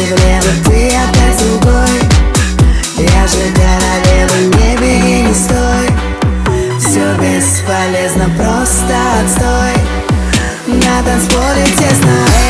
и влево Ты опять другой. Я же королева, не беги, не стой. Все бесполезно, просто отстой. На танцполе тесно, эй